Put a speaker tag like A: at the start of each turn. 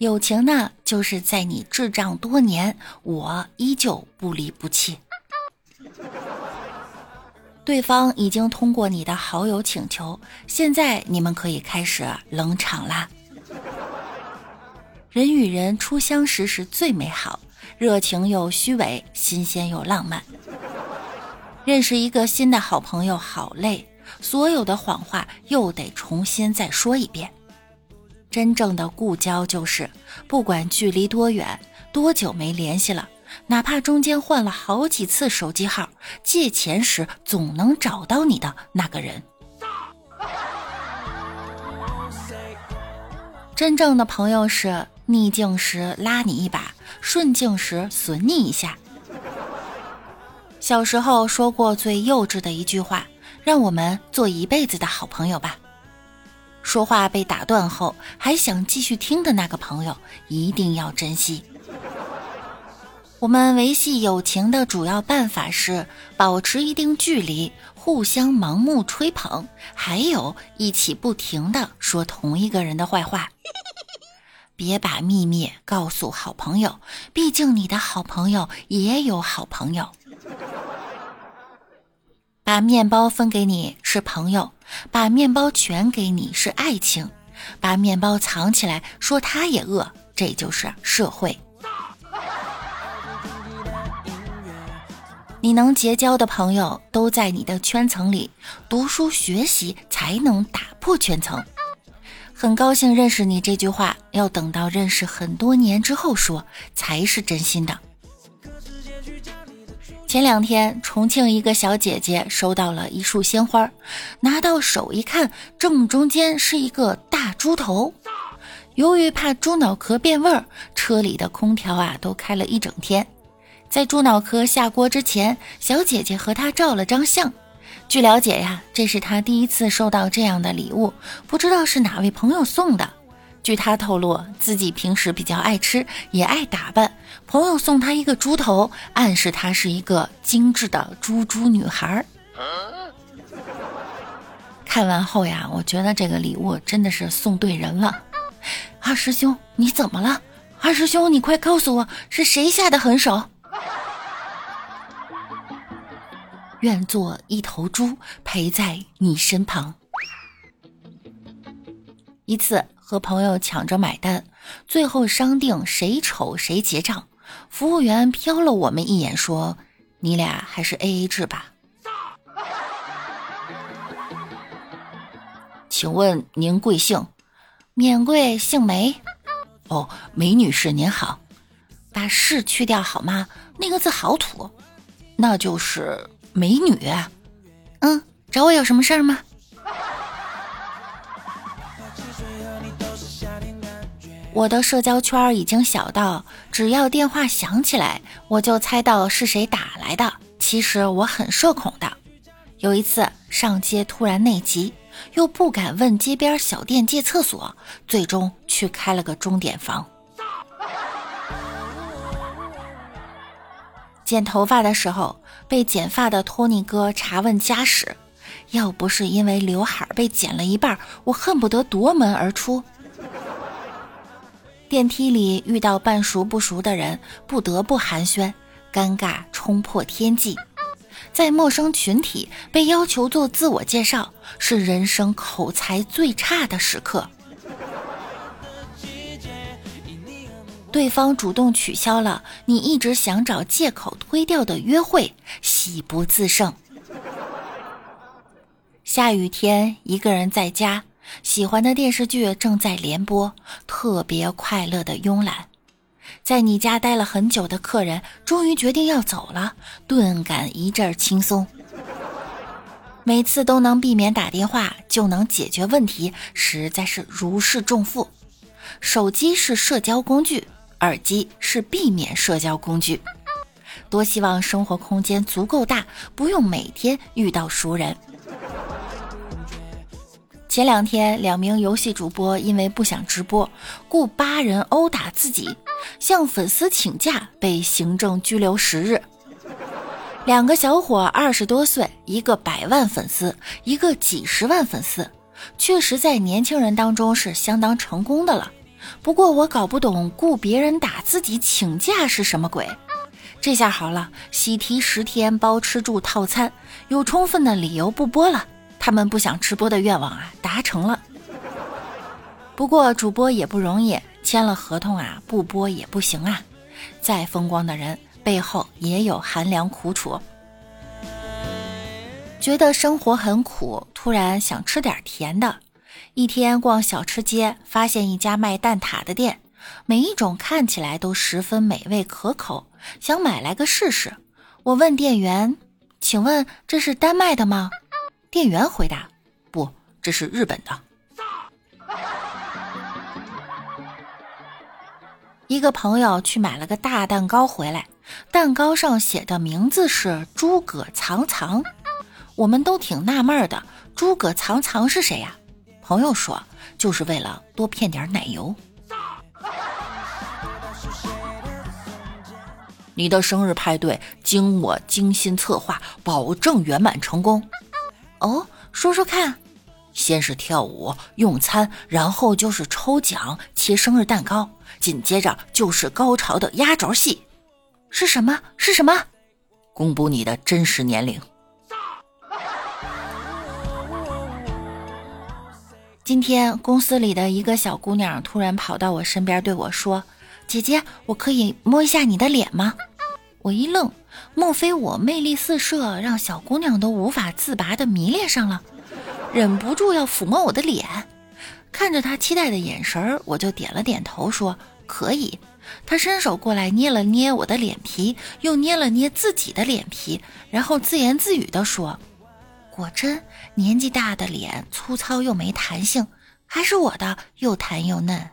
A: 友情呢，就是在你智障多年，我依旧不离不弃。对方已经通过你的好友请求，现在你们可以开始冷场啦。人与人初相识时最美好，热情又虚伪，新鲜又浪漫。认识一个新的好朋友好累，所有的谎话又得重新再说一遍。真正的故交就是，不管距离多远，多久没联系了，哪怕中间换了好几次手机号，借钱时总能找到你的那个人。真正的朋友是逆境时拉你一把，顺境时损你一下。小时候说过最幼稚的一句话，让我们做一辈子的好朋友吧。说话被打断后还想继续听的那个朋友，一定要珍惜。我们维系友情的主要办法是保持一定距离，互相盲目吹捧，还有一起不停的说同一个人的坏话。别把秘密告诉好朋友，毕竟你的好朋友也有好朋友。把面包分给你是朋友，把面包全给你是爱情，把面包藏起来说他也饿，这就是社会。你能结交的朋友都在你的圈层里，读书学习才能打破圈层。很高兴认识你这句话，要等到认识很多年之后说，才是真心的。前两天，重庆一个小姐姐收到了一束鲜花，拿到手一看，正中间是一个大猪头。由于怕猪脑壳变味儿，车里的空调啊都开了一整天。在猪脑壳下锅之前，小姐姐和他照了张相。据了解呀，这是她第一次收到这样的礼物，不知道是哪位朋友送的。据他透露，自己平时比较爱吃，也爱打扮。朋友送他一个猪头，暗示他是一个精致的猪猪女孩。看完后呀，我觉得这个礼物真的是送对人了。二师兄，你怎么了？二师兄，你快告诉我，是谁下的狠手？愿做一头猪，陪在你身旁。一次。和朋友抢着买单，最后商定谁丑谁结账。服务员瞟了我们一眼，说：“你俩还是 A A 制吧。”请问您贵姓？免贵姓梅。哦，梅女士您好。把“士”去掉好吗？那个字好土。那就是美女。嗯，找我有什么事儿吗？我的社交圈已经小到，只要电话响起来，我就猜到是谁打来的。其实我很社恐的。有一次上街突然内急，又不敢问街边小店借厕所，最终去开了个钟点房。剪头发的时候，被剪发的托尼哥查问家史，要不是因为刘海被剪了一半，我恨不得夺门而出。电梯里遇到半熟不熟的人，不得不寒暄，尴尬冲破天际。在陌生群体被要求做自我介绍，是人生口才最差的时刻。对方主动取消了你一直想找借口推掉的约会，喜不自胜。下雨天，一个人在家。喜欢的电视剧正在连播，特别快乐的慵懒。在你家待了很久的客人终于决定要走了，顿感一阵轻松。每次都能避免打电话就能解决问题，实在是如释重负。手机是社交工具，耳机是避免社交工具。多希望生活空间足够大，不用每天遇到熟人。前两天，两名游戏主播因为不想直播，雇八人殴打自己，向粉丝请假，被行政拘留十日。两个小伙二十多岁，一个百万粉丝，一个几十万粉丝，确实在年轻人当中是相当成功的了。不过我搞不懂雇别人打自己请假是什么鬼。这下好了，喜提十天包吃住套餐，有充分的理由不播了。他们不想直播的愿望啊，达成了。不过主播也不容易，签了合同啊，不播也不行啊。再风光的人背后也有寒凉苦楚。觉得生活很苦，突然想吃点甜的。一天逛小吃街，发现一家卖蛋挞的店，每一种看起来都十分美味可口，想买来个试试。我问店员：“请问这是丹麦的吗？”店员回答：“不，这是日本的。”一个朋友去买了个大蛋糕回来，蛋糕上写的名字是“诸葛藏藏”。我们都挺纳闷的，诸葛藏藏是谁呀？朋友说，就是为了多骗点奶油。你的生日派对经我精心策划，保证圆满成功。哦，说说看。先是跳舞、用餐，然后就是抽奖、切生日蛋糕，紧接着就是高潮的压轴戏。是什么？是什么？公布你的真实年龄。今天公司里的一个小姑娘突然跑到我身边对我说：“姐姐，我可以摸一下你的脸吗？”我一愣，莫非我魅力四射，让小姑娘都无法自拔的迷恋上了，忍不住要抚摸我的脸。看着她期待的眼神，我就点了点头说：“可以。”她伸手过来捏了捏我的脸皮，又捏了捏自己的脸皮，然后自言自语地说。果真，年纪大的脸粗糙又没弹性，还是我的又弹又嫩。